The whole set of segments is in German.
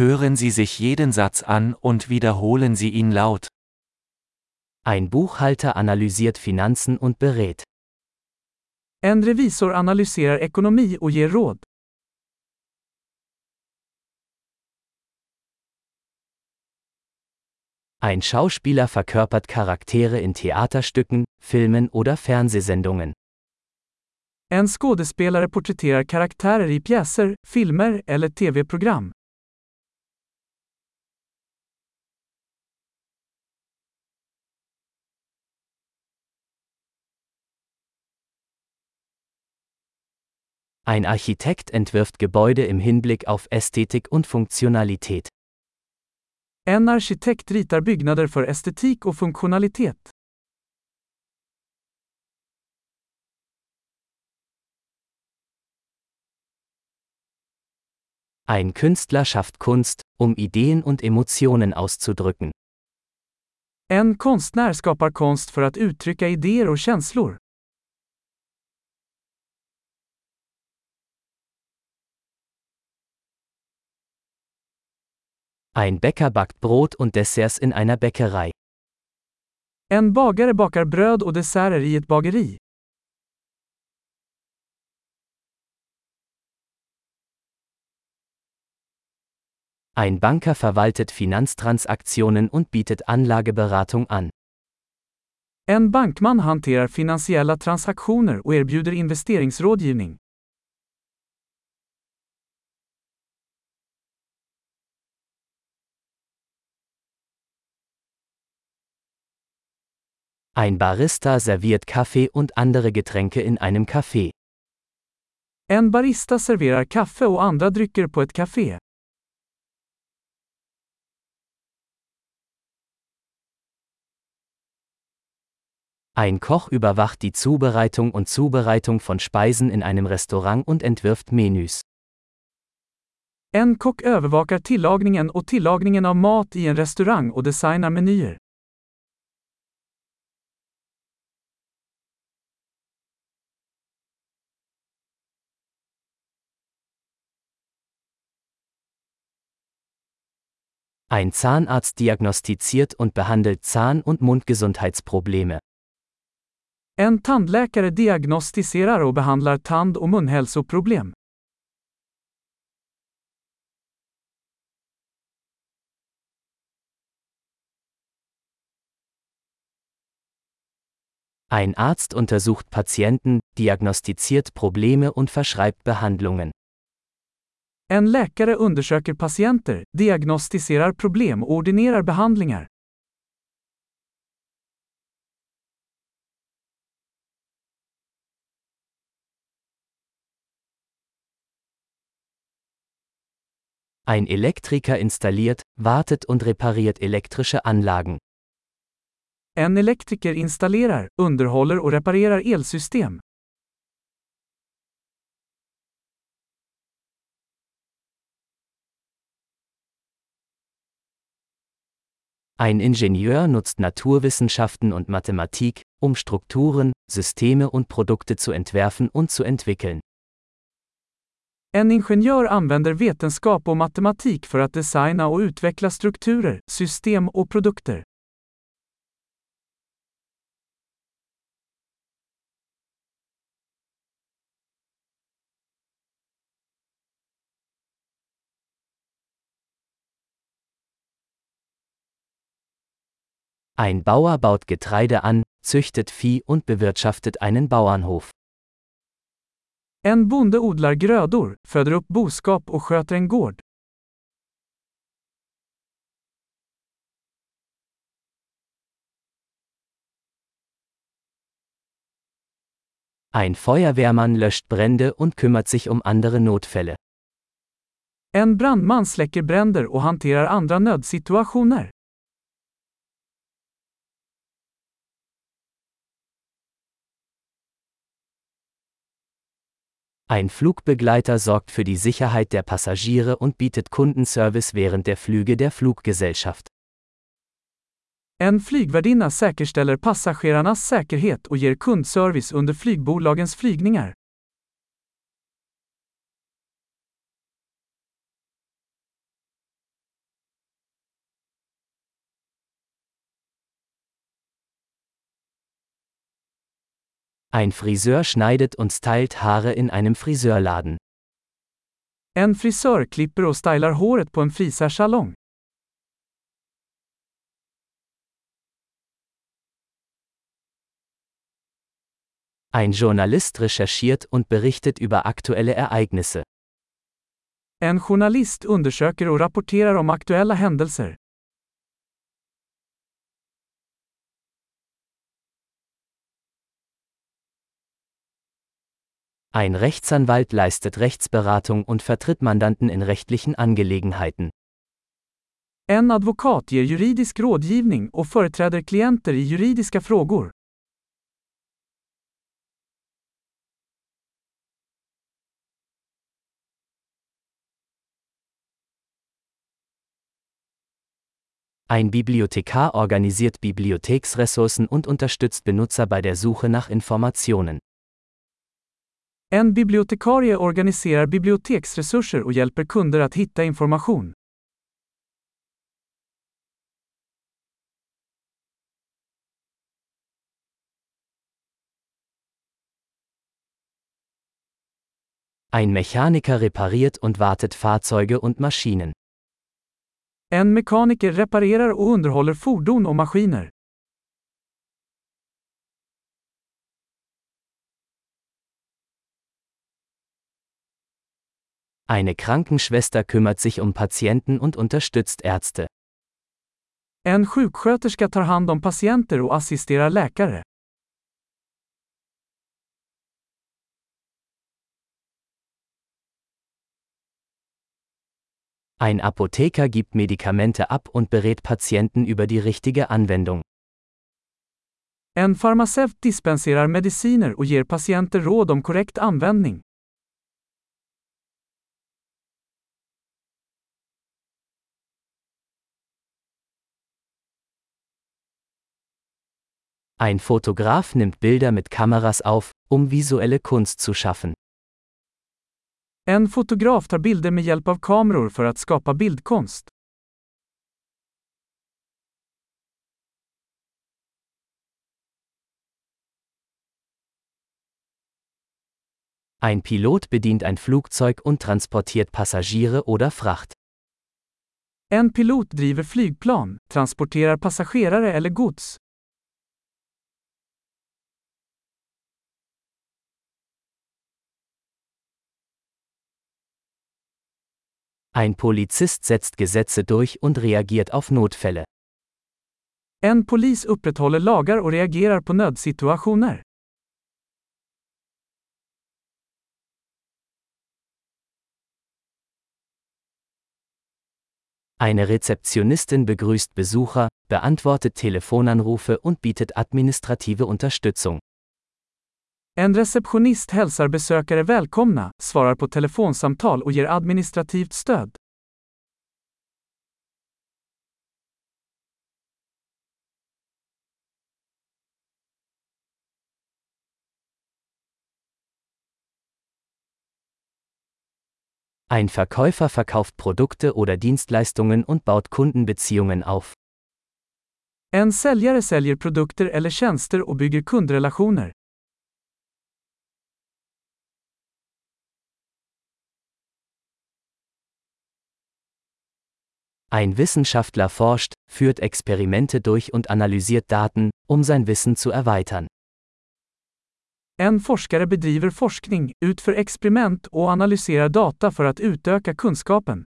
Hören Sie sich jeden Satz an und wiederholen Sie ihn laut. Ein Buchhalter analysiert Finanzen und berät. En revisor analyserar ekonomi och ger råd. Ein Schauspieler verkörpert Charaktere in Theaterstücken, Filmen oder Fernsehsendungen. En skådespelare porträtterar karaktärer i pjäser, filmer eller tv-program. Ein Architekt entwirft Gebäude im Hinblick auf Ästhetik und Funktionalität. En arkitekt ritar byggnader för estetik och funktionalitet. Ein Künstler schafft Kunst, um Ideen und Emotionen auszudrücken. En konstnär skapar konst för att uttrycka idéer och känslor. Ein Bäcker backt Brot und Desserts in einer Bäckerei. En bagare bakar bröd och desserter i ett bageri. Ein Banker verwaltet Finanztransaktionen und bietet Anlageberatung an. En bankman hanterar finansiella transaktioner och erbjuder investeringsrådgivning. Ein Barista serviert Kaffee und andere Getränke in einem Café. En barista serverar kaffe och andra drycker på ett café. Ein Koch überwacht die Zubereitung und Zubereitung von Speisen in einem Restaurant und entwirft Menüs. En kock övervakar tillagningen och tillagningen av mat i en restaurang och designar menyer. Ein Zahnarzt diagnostiziert und behandelt Zahn- und Mundgesundheitsprobleme. En tandläkare diagnostiserar och behandlar tand- och munhälsoproblem. Ein Arzt untersucht Patienten, diagnostiziert Probleme und verschreibt Behandlungen. En läkare undersöker patienter, diagnostiserar problem och ordinerar behandlingar. Ein Elektriker installiert, wartet und repariert elektrische Anlagen. En elektriker installerar, underhåller och reparerar elsystem. Ein Ingenieur nutzt Naturwissenschaften und Mathematik, um Strukturen, Systeme und Produkte zu entwerfen und zu entwickeln. En ingenjör använder vetenskap och matematik för att designa och utveckla strukturer, system och produkter. Ein Bauer baut Getreide an, züchtet Vieh und bewirtschaftet einen Bauernhof. En bonde odlar grödor, föder upp boskap och sköter en gård. Ein Feuerwehrmann löscht Brände und kümmert sich um andere Notfälle. En brandman släcker bränder och hanterar andra nödsituationer. Ein Flugbegleiter sorgt für die Sicherheit der Passagiere und bietet Kundenservice während der Flüge der Fluggesellschaft. En flygvärdinna säkerställer passagerarnas säkerhet och ger kundservice under flygbolagens flygningar. Ein Friseur schneidet und stylt Haare in einem Friseurladen. En frisör klipper och stylar håret på en frisörsalong. Ein Journalist recherchiert und berichtet über aktuelle Ereignisse. En journalist undersöker och rapporterar om aktuella händelser. Ein Rechtsanwalt leistet Rechtsberatung und vertritt Mandanten in rechtlichen Angelegenheiten. En advokat ger juridisk rådgivning och företräder klienter i juridiska frågor. Ein Bibliothekar organisiert Bibliotheksressourcen und unterstützt Benutzer bei der Suche nach Informationen. En bibliotekarie organiserar biblioteksresurser och hjälper kunder att hitta information. Ein Mechaniker repariert und wartet Fahrzeuge und Maschinen. En mekaniker reparerar och underhåller fordon och maskiner. Eine Krankenschwester kümmert sich um Patienten und unterstützt Ärzte. En sjuksköterska tar hand om patienter och assisterar läkare. Ein Apotheker gibt Medikamente ab und berät Patienten über die richtige Anwendung. En farmaceut dispenserar mediciner och ger patienter råd om korrekt användning. Ein Fotograf nimmt Bilder mit Kameras auf, um visuelle Kunst zu schaffen. En fotograf tar bilder med hjälp av kameror för att skapa bildkonst. Ein Pilot bedient ein Flugzeug und transportiert Passagiere oder Fracht. En pilot driver flygplan, transporterar passagerare eller gods. Ein Polizist setzt Gesetze durch und reagiert auf Notfälle. En polis upprätthåller lagar och reagerar på nödsituationer. Eine Rezeptionistin begrüßt Besucher, beantwortet Telefonanrufe und bietet administrative Unterstützung. En receptionist hälsar besökare välkomna, svarar på telefonsamtal och ger administrativt stöd. Ein Verkäufer verkauft Produkte oder Dienstleistungen und baut Kundenbeziehungen auf. En säljare säljer produkter eller tjänster och bygger kundrelationer. Ein Wissenschaftler forscht, führt Experimente durch und analysiert Daten, um sein Wissen zu erweitern. En forskare bedriver forskning, utför experiment och analyserar data för att utöka kunskapen.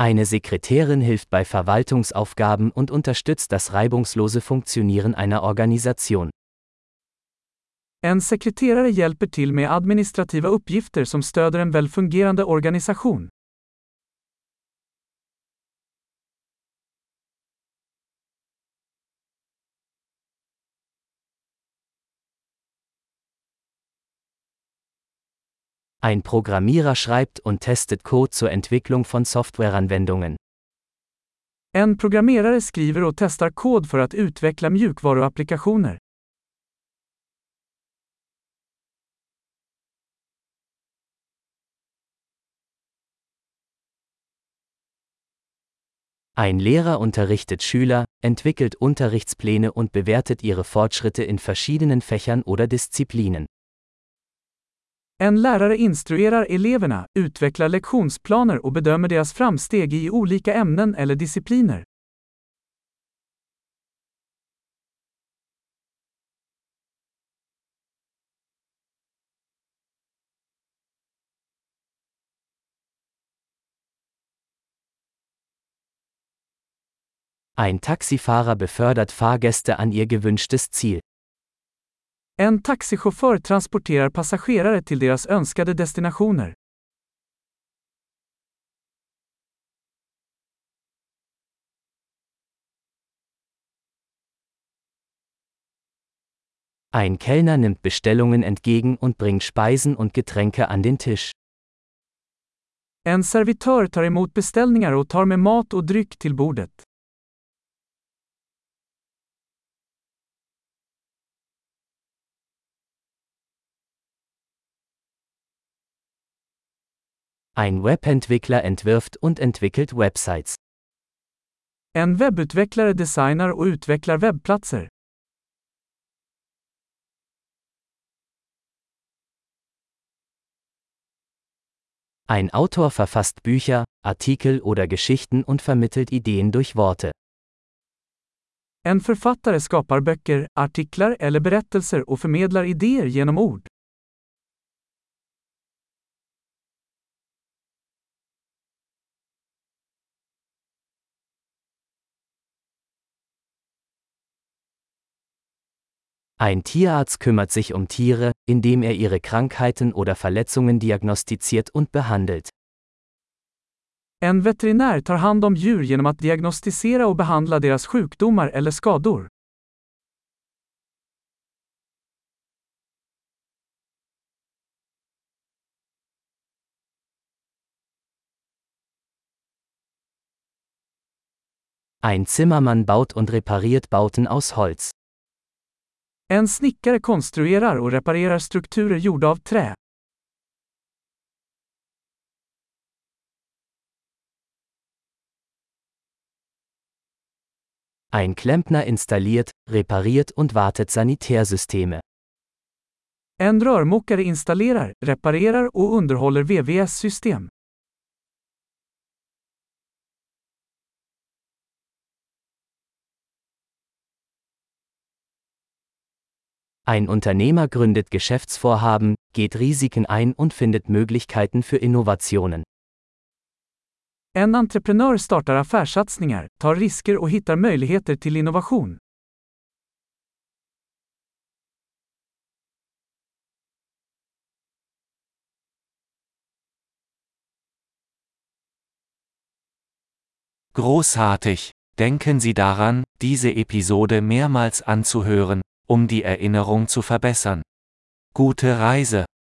Eine Sekretärin hilft bei Verwaltungsaufgaben und unterstützt das reibungslose Funktionieren einer Organisation. En sekreterare hjälper till med administrativa uppgifter som stöder en välfungerande organisation. Ein Programmierer schreibt und testet Code zur Entwicklung von Softwareanwendungen. En programmerare skriver och testar kod för att utveckla mjukvaruapplikationer. Ein Lehrer unterrichtet Schüler, entwickelt Unterrichtspläne und bewertet ihre Fortschritte in verschiedenen Fächern oder Disziplinen. En lärare instruerar eleverna, utvecklar lektionsplaner och bedömer deras framsteg i olika ämnen eller discipliner. Ein Taxifahrer befördert Fahrgäste an ihr gewünschtes Ziel. En taxichaufför transporterar passagerare till deras önskade destinationer. Ein Kellner nimmt Bestellungen entgegen und bringt Speisen und Getränke an den Tisch. En servitör tar emot beställningar och tar med mat och dryck till bordet. Ein Webentwickler entwirft und entwickelt Websites. En webbutvecklare designar och utvecklar webbplatser. Ein Autor verfasst Bücher, Artikel oder Geschichten und vermittelt Ideen durch Worte. En författare skapar böcker, artiklar eller berättelser och förmedlar idéer genom ord. Ein Tierarzt kümmert sich um Tiere, indem er ihre Krankheiten oder Verletzungen diagnostiziert und behandelt. En veterinär tar hand om djur genom att diagnostisera och behandla deras sjukdomar eller skador. Ein Zimmermann baut und repariert Bauten aus Holz. En snickare konstruerar och reparerar strukturer gjorda av trä. Ein Klempner installiert, repariert und wartet Sanitärsysteme. En rörmokare installerar, reparerar och underhåller VVS-system. Ein Unternehmer gründet Geschäftsvorhaben, geht Risiken ein und findet Möglichkeiten für Innovationen. En entreprenör startar affärssatsningar, tar risker och hittar möjligheter till innovation. Großartig! Denken Sie daran, diese Episode mehrmals anzuhören, um die Erinnerung zu verbessern. Gute Reise!